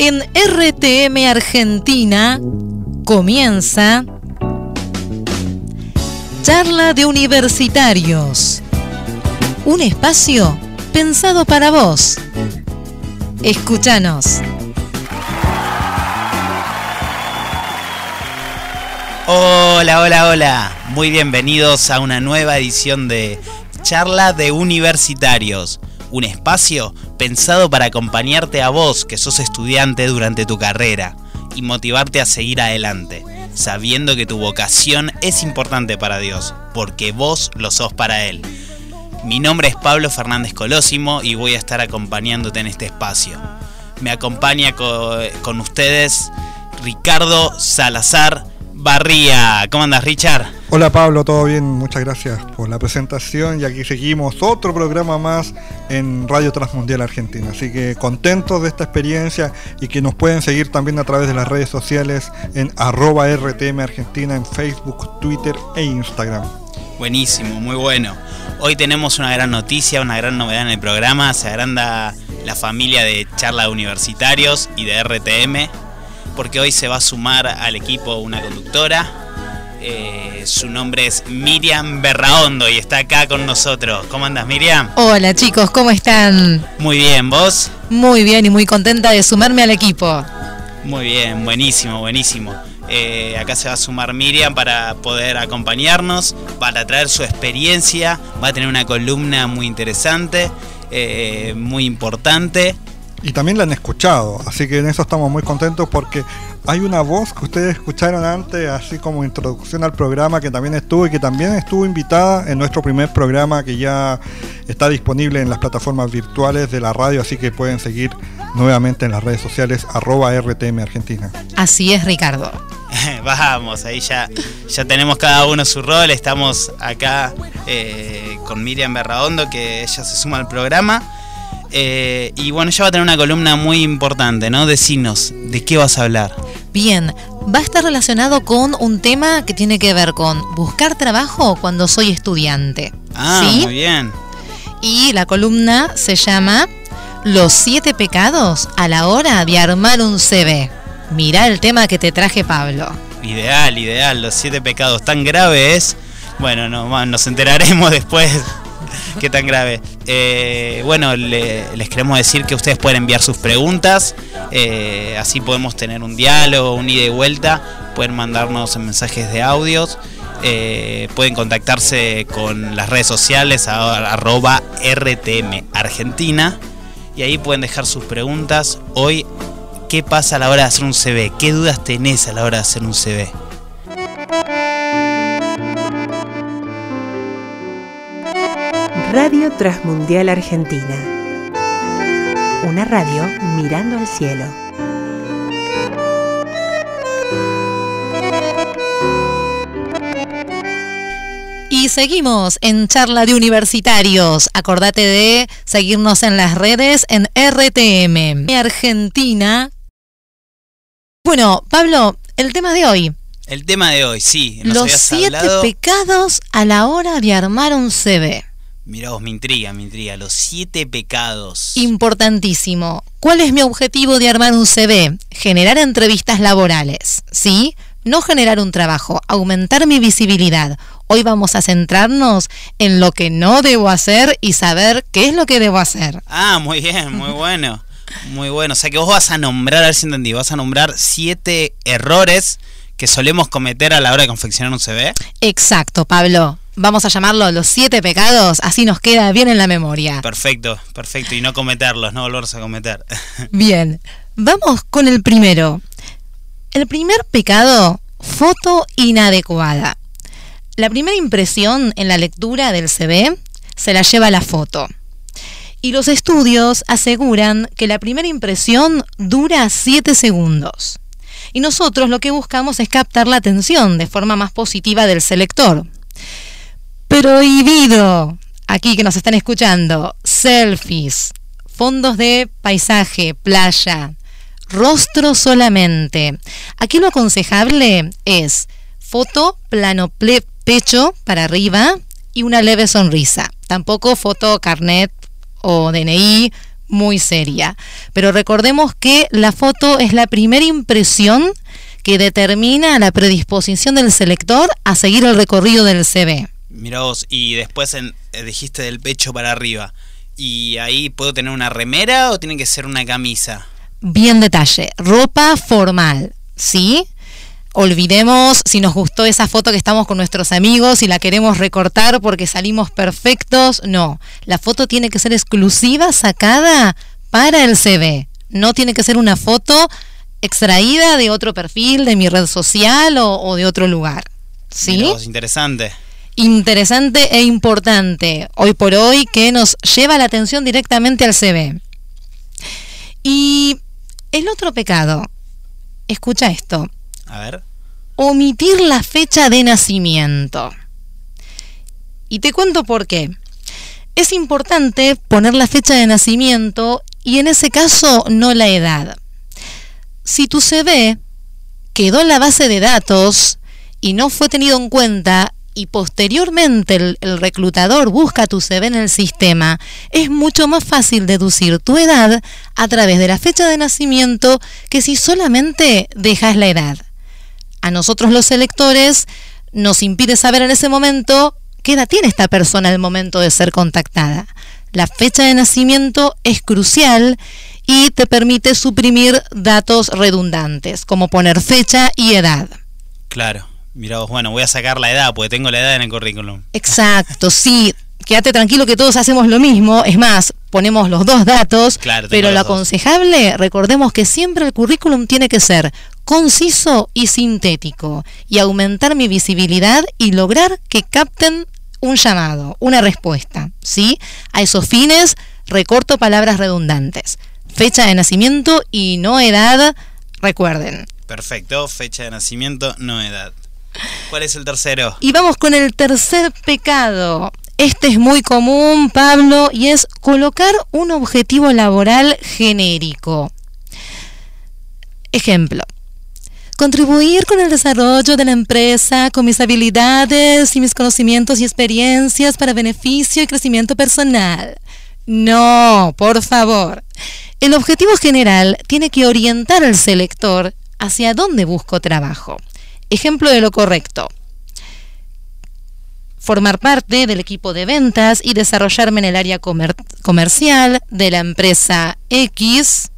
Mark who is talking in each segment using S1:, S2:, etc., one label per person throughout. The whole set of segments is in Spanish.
S1: En RTM Argentina comienza Charla de Universitarios. Un espacio pensado para vos. Escúchanos.
S2: Hola, hola, hola. Muy bienvenidos a una nueva edición de Charla de Universitarios. Un espacio pensado para acompañarte a vos que sos estudiante durante tu carrera y motivarte a seguir adelante, sabiendo que tu vocación es importante para Dios, porque vos lo sos para Él. Mi nombre es Pablo Fernández Colosimo y voy a estar acompañándote en este espacio. Me acompaña con, ustedes Ricardo Salazar Barría. ¿Cómo andas, Richard?
S3: Hola Pablo, todo bien, muchas gracias por la presentación y aquí seguimos otro programa más en Radio Transmundial Argentina. Así que contentos de esta experiencia y que nos pueden seguir también a través de las redes sociales en arroba RTM Argentina en Facebook, Twitter e Instagram.
S2: Buenísimo, muy bueno. Hoy tenemos una gran noticia, una gran novedad en el programa. Se agranda la familia de charla universitarios y de RTM porque hoy se va a sumar al equipo una conductora. Eh, su nombre es Miriam Berraondo y está acá con nosotros. ¿Cómo andas, Miriam?
S1: Hola, chicos, ¿cómo están?
S2: Muy bien, ¿vos?
S1: Muy bien y muy contenta de sumarme al equipo.
S2: Muy bien, buenísimo, buenísimo. Eh, acá se va a sumar Miriam para poder acompañarnos, para traer su experiencia, va a tener una columna muy interesante, eh, muy importante
S3: y también la han escuchado, así que en eso estamos muy contentos porque hay una voz que ustedes escucharon antes, así como introducción al programa, que también estuvo y que también estuvo invitada en nuestro primer programa que ya está disponible en las plataformas virtuales de la radio, así que pueden seguir nuevamente en las redes sociales arroba RTM Argentina.
S1: Así es, Ricardo.
S2: Vamos, ahí ya, ya tenemos cada uno su rol, estamos acá eh, con Miriam Berraondo, que ella se suma al programa. Eh, y bueno, ella va a tener una columna muy importante, ¿no? Decinos, ¿de qué vas a hablar?
S1: Bien, va a estar relacionado con un tema que tiene que ver con buscar trabajo cuando soy estudiante.
S2: Ah, muy bien.
S1: Y la columna se llama Los siete pecados a la hora de armar un CV. Mirá el tema que te traje, Pablo.
S2: Ideal, ideal. Los siete pecados tan graves. Bueno, no, nos enteraremos después qué tan grave. Eh, bueno, les queremos decir que ustedes pueden enviar sus preguntas, eh, así podemos tener un diálogo, un ida y vuelta, pueden mandarnos mensajes de audios. Eh, pueden contactarse con las redes sociales arroba RTM Argentina y ahí pueden dejar sus preguntas. Hoy, ¿qué pasa a la hora de hacer un CV? ¿Qué dudas tenés a la hora de hacer un CV?
S4: Radio Transmundial Argentina. Una radio mirando al cielo.
S1: Y seguimos en charla de universitarios. Acordate de seguirnos en las redes en RTM Argentina. Bueno, Pablo, el tema de hoy.
S2: El tema de hoy, sí.
S1: Los siete pecados a la hora de armar un CV.
S2: Mirá vos, me intriga, me intriga. Los siete pecados.
S1: Importantísimo. ¿Cuál es mi objetivo de armar un CV? Generar entrevistas laborales, ¿sí? No generar un trabajo, aumentar mi visibilidad. Hoy vamos a centrarnos en lo que no debo hacer y saber qué es lo que debo hacer.
S2: Ah, muy bien, muy bueno. Muy bueno. O sea que vos vas a nombrar, a ver si entendí, vas a nombrar siete errores que solemos cometer a la hora de confeccionar un CV.
S1: Exacto, Pablo vamos a llamarlo los siete pecados, así nos queda bien en la memoria.
S2: Perfecto, perfecto, y no cometerlos, no volverse a cometer.
S1: Bien, vamos con el primero. El primer pecado, foto inadecuada. La primera impresión en la lectura del CV se la lleva la foto. Y los estudios aseguran que la primera impresión dura 7 segundos. Y nosotros lo que buscamos es captar la atención de forma más positiva del selector prohibido, aquí que nos están escuchando, selfies, fondos de paisaje, playa, rostro solamente. Aquí lo aconsejable es foto, plano pecho para arriba y una leve sonrisa. Tampoco foto carnet o DNI muy seria. Pero recordemos que la foto es la primera impresión que determina la predisposición del selector a seguir el recorrido del CV.
S2: Mira vos, y después en, eh, dijiste del pecho para arriba. ¿Y ahí puedo tener una remera o tiene que ser una camisa?
S1: Bien detalle, ropa formal, ¿sí? Olvidemos si nos gustó esa foto que estamos con nuestros amigos y la queremos recortar porque salimos perfectos. No, la foto tiene que ser exclusiva, sacada para el CV. No tiene que ser una foto extraída de otro perfil, de mi red social o, de otro lugar. ¿Sí?
S2: Es interesante
S1: interesante e importante hoy por hoy que nos lleva la atención directamente al CV. Y el otro pecado, escucha esto.
S2: A ver.
S1: Omitir la fecha de nacimiento. Y te cuento por qué. Es importante poner la fecha de nacimiento y en ese caso no la edad. Si tu CV quedó en la base de datos y no fue tenido en cuenta y posteriormente el, reclutador busca tu CV en el sistema, es mucho más fácil deducir tu edad a través de la fecha de nacimiento que si solamente dejas la edad. A nosotros los electores nos impide saber en ese momento qué edad tiene esta persona al momento de ser contactada. La fecha de nacimiento es crucial y te permite suprimir datos redundantes, como poner fecha y edad.
S2: Claro. Mira vos, bueno, voy a sacar la edad, porque tengo la edad en el currículum.
S1: Exacto, sí. Quédate tranquilo que todos hacemos lo mismo. Es más, ponemos los dos datos.
S2: Claro,
S1: pero lo aconsejable, recordemos que siempre el currículum tiene que ser conciso y sintético y aumentar mi visibilidad y lograr que capten un llamado, una respuesta. ¿sí? A esos fines, recorto palabras redundantes. Fecha de nacimiento y no edad, recuerden.
S2: Perfecto, fecha de nacimiento, no edad. ¿Cuál es el tercero?
S1: Y vamos con el tercer pecado. Este es muy común, Pablo, y es colocar un objetivo laboral genérico. Ejemplo. Contribuir con el desarrollo de la empresa con mis habilidades y mis conocimientos y experiencias para beneficio y crecimiento personal. No, por favor. El objetivo general tiene que orientar al selector hacia dónde busco trabajo. Ejemplo de lo correcto. Formar parte del equipo de ventas y desarrollarme en el área comercial de la empresa X.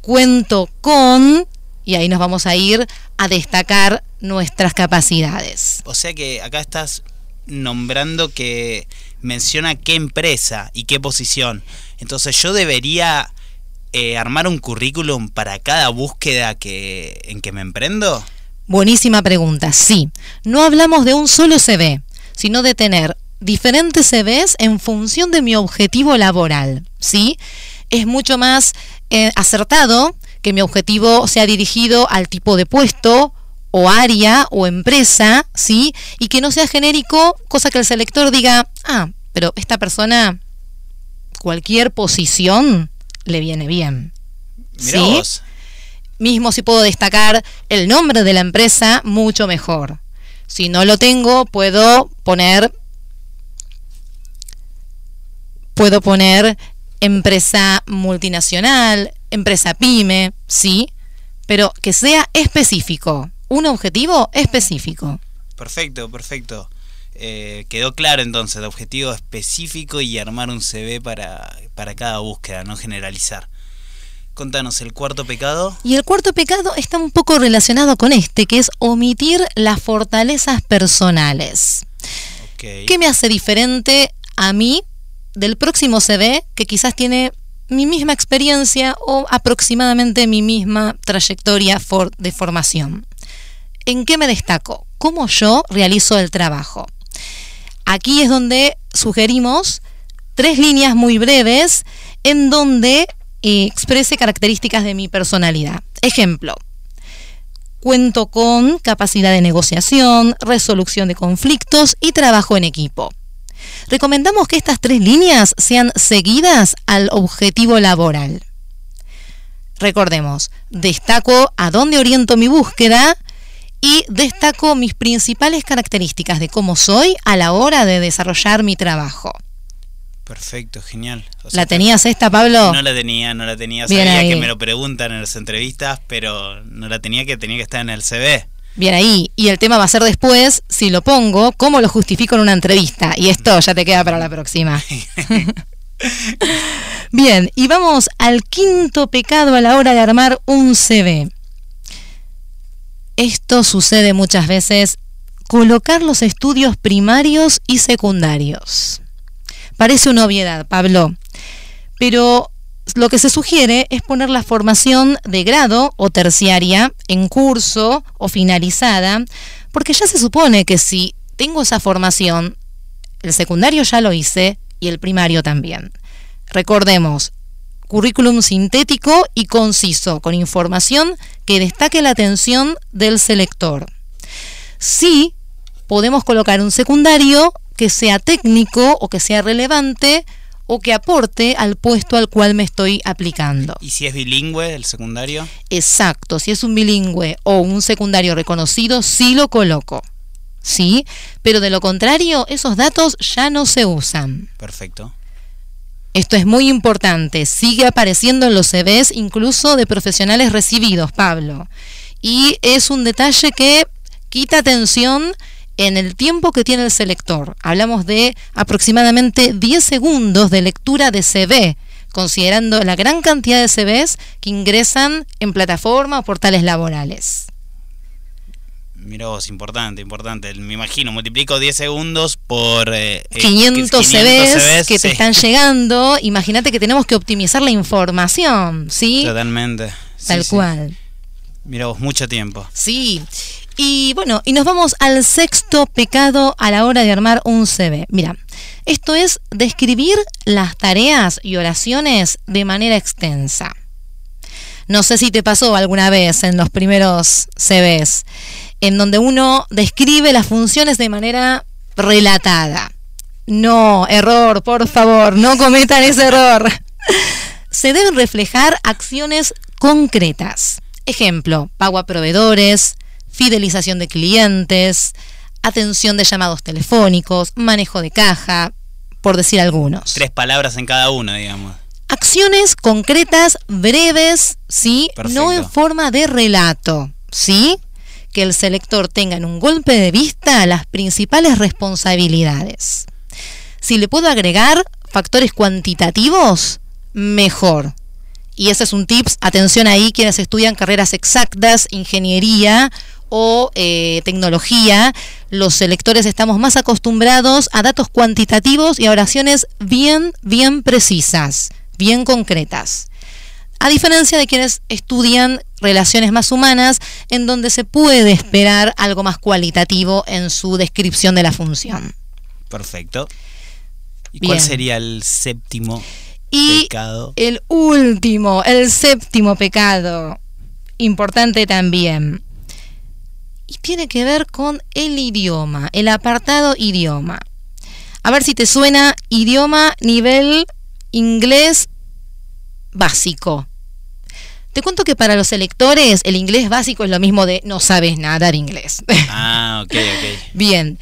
S1: Cuento con, y ahí nos vamos a ir a destacar nuestras capacidades.
S2: O sea que acá estás nombrando que menciona qué empresa y qué posición. Entonces yo debería eh, armar un currículum para cada búsqueda que, en que me emprendo.
S1: Buenísima pregunta, sí. No hablamos de un solo CV, sino de tener diferentes CVs en función de mi objetivo laboral, ¿sí? Es mucho más eh, acertado que mi objetivo sea dirigido al tipo de puesto o área o empresa, ¿sí? Y que no sea genérico, cosa que el selector diga, ah, pero esta persona, cualquier posición le viene bien.
S2: ¿Sí?
S1: Mismo si puedo destacar el nombre de la empresa, mucho mejor. Si no lo tengo, puedo poner puedo poner empresa multinacional, empresa pyme, sí, pero que sea específico, un objetivo específico.
S2: Perfecto, perfecto. Eh, quedó claro entonces el objetivo específico y armar un CV para, para cada búsqueda, no generalizar. Contanos el cuarto pecado.
S1: Y el cuarto pecado está un poco relacionado con este, que es omitir las fortalezas personales. ¿Qué me hace diferente a mí del próximo CV que quizás tiene mi misma experiencia o aproximadamente mi misma trayectoria de formación? ¿En qué me destaco? ¿Cómo yo realizo el trabajo? Aquí es donde sugerimos tres líneas muy breves en donde exprese características de mi personalidad. Ejemplo, cuento con capacidad de negociación, resolución de conflictos y trabajo en equipo. Recomendamos que estas tres líneas sean seguidas al objetivo laboral. Recordemos, destaco a dónde oriento mi búsqueda y destaco mis principales características de cómo soy a la hora de desarrollar mi trabajo.
S2: Perfecto, genial. O sea,
S1: ¿La tenías esta, Pablo?
S2: No la tenía, no la tenía.
S1: Bien
S2: Sabía
S1: ahí.
S2: que me lo preguntan en las entrevistas, pero no la tenía que tenía que estar en el CV.
S1: Bien ahí. Y el tema va a ser después, si lo pongo, cómo lo justifico en una entrevista. Y esto ya te queda para la próxima. Bien, y vamos al quinto pecado a la hora de armar un CV. Esto sucede muchas veces, colocar los estudios primarios y secundarios. Parece una obviedad, Pablo, pero lo que se sugiere es poner la formación de grado o terciaria en curso o finalizada, porque ya se supone que si tengo esa formación, el secundario ya lo hice y el primario también. Recordemos, currículum sintético y conciso, con información que destaque la atención del selector. Sí, podemos colocar un secundario que sea técnico o que sea relevante o que aporte al puesto al cual me estoy aplicando.
S2: ¿Y si es bilingüe el secundario?
S1: Exacto, si es un bilingüe o un secundario reconocido, sí lo coloco. ¿Sí? Pero de lo contrario, esos datos ya no se usan.
S2: Perfecto.
S1: Esto es muy importante, sigue apareciendo en los CVs incluso de profesionales recibidos, Pablo. Y es un detalle que quita atención en el tiempo que tiene el selector. Hablamos de aproximadamente 10 segundos de lectura de CV, considerando la gran cantidad de CVs que ingresan en plataforma o portales laborales.
S2: Mira vos, importante, importante. Me imagino, multiplico 10 segundos por... eh, eh,
S1: 500,
S2: 500
S1: CVs que te están llegando, imagínate que tenemos que optimizar la información, ¿sí?
S2: Totalmente.
S1: Tal
S2: Sí, sí.
S1: cual.
S2: Mira vos, mucho tiempo.
S1: Sí. Y bueno, y nos vamos al sexto pecado a la hora de armar un CV. Mira, esto es describir las tareas y oraciones de manera extensa. No sé si te pasó alguna vez en los primeros CVs, en donde uno describe las funciones de manera relatada. No, error, por favor, no cometan ese error. Se deben reflejar acciones concretas. Ejemplo, pago a proveedores, fidelización de clientes, atención de llamados telefónicos, manejo de caja, por decir algunos.
S2: Tres palabras en cada uno, digamos.
S1: Acciones concretas, breves, ¿sí?
S2: Perfecto.
S1: No en forma de relato, ¿sí? Que el selector tenga en un golpe de vista las principales responsabilidades. Si le puedo agregar factores cuantitativos, mejor. Y ese es un tips, atención ahí quienes estudian carreras exactas, ingeniería o eh, tecnología, los selectores estamos más acostumbrados a datos cuantitativos y a oraciones bien, bien precisas, bien concretas. A diferencia de quienes estudian relaciones más humanas, en donde se puede esperar algo más cualitativo en su descripción de la función.
S2: Perfecto. ¿Y
S1: Bien.
S2: cuál sería el séptimo
S1: Y
S2: pecado?
S1: el último, el séptimo pecado, importante también, y tiene que ver con el idioma, el apartado idioma. A ver si te suena idioma nivel inglés básico. Te cuento que para los electores el inglés básico es lo mismo de no sabes nada de inglés.
S2: Ah, ok, ok.
S1: Bien,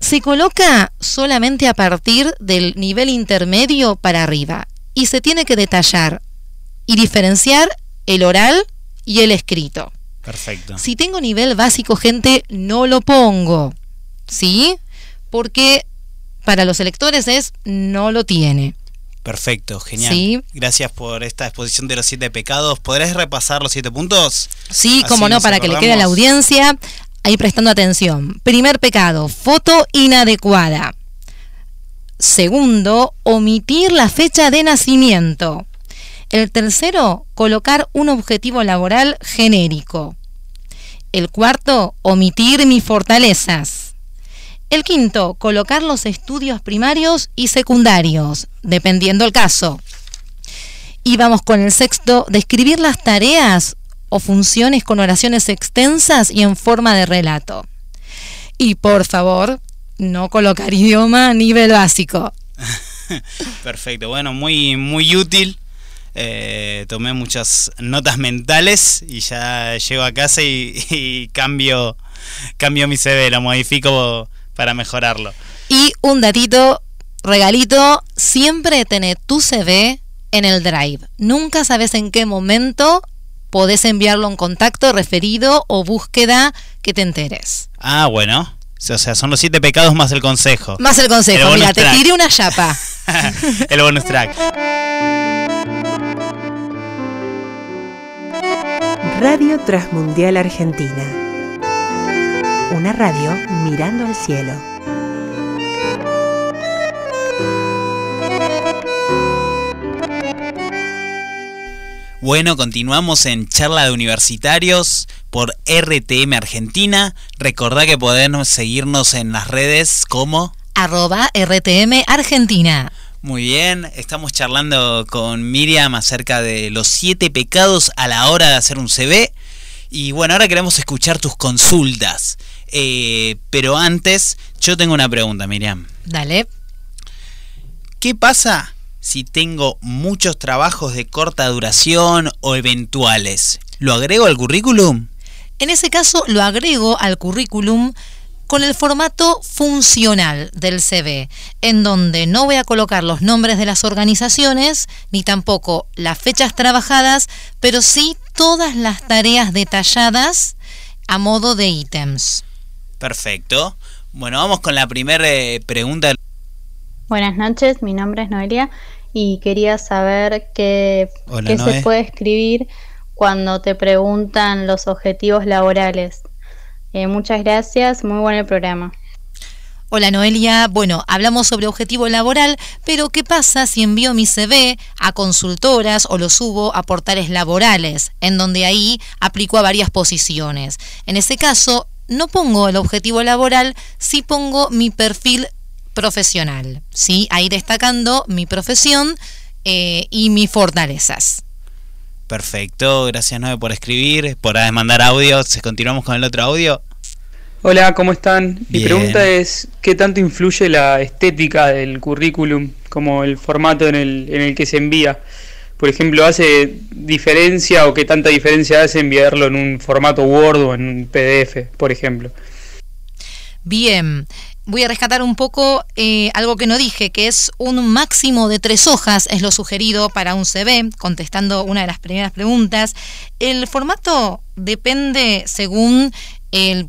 S1: se coloca solamente a partir del nivel intermedio para arriba y se tiene que detallar y diferenciar el oral y el escrito.
S2: Perfecto.
S1: Si tengo nivel básico, gente, no lo pongo. ¿Sí? Porque para los electores es no lo tiene.
S2: Perfecto, genial.
S1: Sí.
S2: Gracias por esta exposición de los siete pecados. ¿Podrás repasar los siete puntos?
S1: Sí,
S2: Así
S1: como no, para que le quede a la audiencia ahí prestando atención. Primer pecado, foto inadecuada. Segundo, omitir la fecha de nacimiento. El tercero, colocar un objetivo laboral genérico. El cuarto, omitir mis fortalezas. El quinto, colocar los estudios primarios y secundarios, dependiendo el caso. Y vamos con el sexto, describir las tareas o funciones con oraciones extensas y en forma de relato. Y por favor, no colocar idioma a nivel básico.
S2: Perfecto, bueno, muy, muy útil. Eh, tomé muchas notas mentales y ya llego a casa y, y cambio, cambio mi CV, lo modifico para mejorarlo.
S1: Y un datito regalito, siempre tener tu CV en el Drive. Nunca sabes en qué momento podés enviarlo a un contacto referido o búsqueda que te enteres.
S2: Ah, bueno. O sea, son los siete pecados más el consejo.
S1: Más el consejo. Mira, te tiré una chapa.
S2: el bonus track.
S4: Radio Transmundial Argentina. Una radio mirando al cielo.
S2: Bueno, continuamos en charla de universitarios por RTM Argentina. Recordá que podemos seguirnos en las redes como
S1: arroba RTM Argentina.
S2: Muy bien, estamos charlando con Miriam acerca de los siete pecados a la hora de hacer un CV. Y bueno, ahora queremos escuchar tus consultas. Eh, pero antes, yo tengo una pregunta, Miriam.
S1: Dale.
S2: ¿Qué pasa si tengo muchos trabajos de corta duración o eventuales? ¿Lo agrego al currículum?
S1: En ese caso lo agrego al currículum con el formato funcional del CV, en donde no voy a colocar los nombres de las organizaciones, ni tampoco las fechas trabajadas, pero sí todas las tareas detalladas a modo de ítems.
S2: Perfecto. Bueno, vamos con la primera eh, pregunta.
S5: Buenas noches, mi nombre es Noelia y quería saber qué, qué se puede escribir cuando te preguntan los objetivos laborales. Eh, muchas gracias, muy buen el programa.
S1: Hola Noelia, bueno, hablamos sobre objetivo laboral, pero ¿qué pasa si envío mi CV a consultoras o lo subo a portales laborales, en donde ahí aplico a varias posiciones? En ese caso, no pongo el objetivo laboral, sí pongo mi perfil profesional, ¿sí? Ahí destacando mi profesión eh, y mis fortalezas.
S2: Perfecto, gracias Noé por escribir, por mandar audios. Continuamos con el otro audio.
S6: Hola, ¿cómo están? Mi pregunta es, ¿qué tanto influye la estética del currículum como el formato en el, en el que se envía? Por ejemplo, ¿hace diferencia o qué tanta diferencia hace enviarlo en un formato Word o en un PDF, por ejemplo?
S1: Bien, voy a rescatar un poco eh, algo que no dije, que es un máximo de tres hojas, es lo sugerido para un CV, contestando una de las primeras preguntas. El formato depende según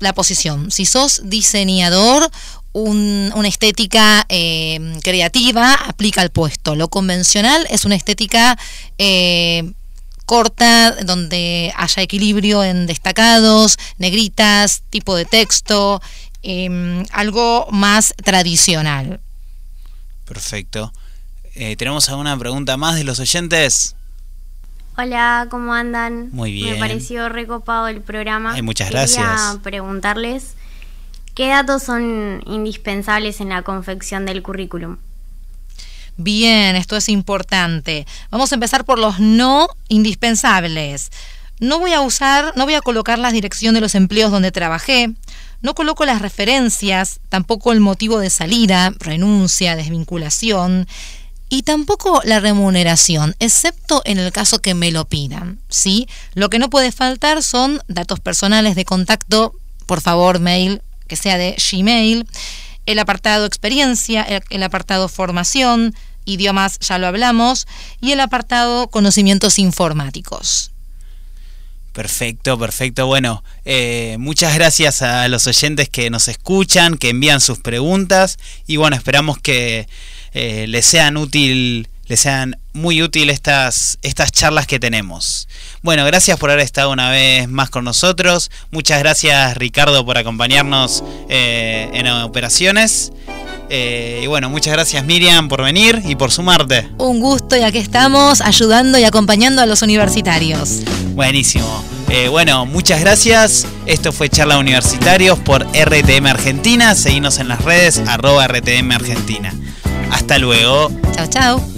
S1: la posición. Si sos diseñador, una estética eh, creativa aplica al puesto. Lo convencional es una estética... Eh, corta, donde haya equilibrio en destacados, negritas, tipo de texto, Em, algo más tradicional.
S2: Perfecto. Eh, ¿Tenemos alguna pregunta más de los oyentes?
S7: Hola, ¿cómo andan?
S2: Muy bien.
S7: Me pareció recopado el programa.
S2: muchas gracias.
S7: Quería preguntarles qué datos son indispensables en la confección del currículum.
S1: Bien, esto es importante. Vamos a empezar por los no indispensables. No voy a usar, no voy a colocar la dirección de los empleos donde trabajé, no coloco las referencias, tampoco el motivo de salida, renuncia, desvinculación, y tampoco la remuneración, excepto en el caso que me lo pidan. ¿sí? Lo que no puede faltar son datos personales de contacto, por favor, mail que sea de Gmail, el apartado experiencia, el apartado formación, idiomas ya lo hablamos, y el apartado conocimientos informáticos.
S2: Perfecto, perfecto. Bueno, eh, muchas gracias a los oyentes que nos escuchan, que envían sus preguntas y bueno, esperamos que eh, les sean útil, les sean muy útil estas, estas charlas que tenemos. Bueno, gracias por haber estado una vez más con nosotros. Muchas gracias Ricardo por acompañarnos eh, en operaciones. Y bueno, muchas gracias Miriam por venir y por sumarte.
S1: Un gusto y aquí estamos ayudando y acompañando a los universitarios.
S2: Buenísimo. Eh, bueno, muchas gracias. Esto fue Charla Universitarios por RTM Argentina. Seguimos en las redes arroba RTM Argentina. Hasta luego.
S1: Chao, chao.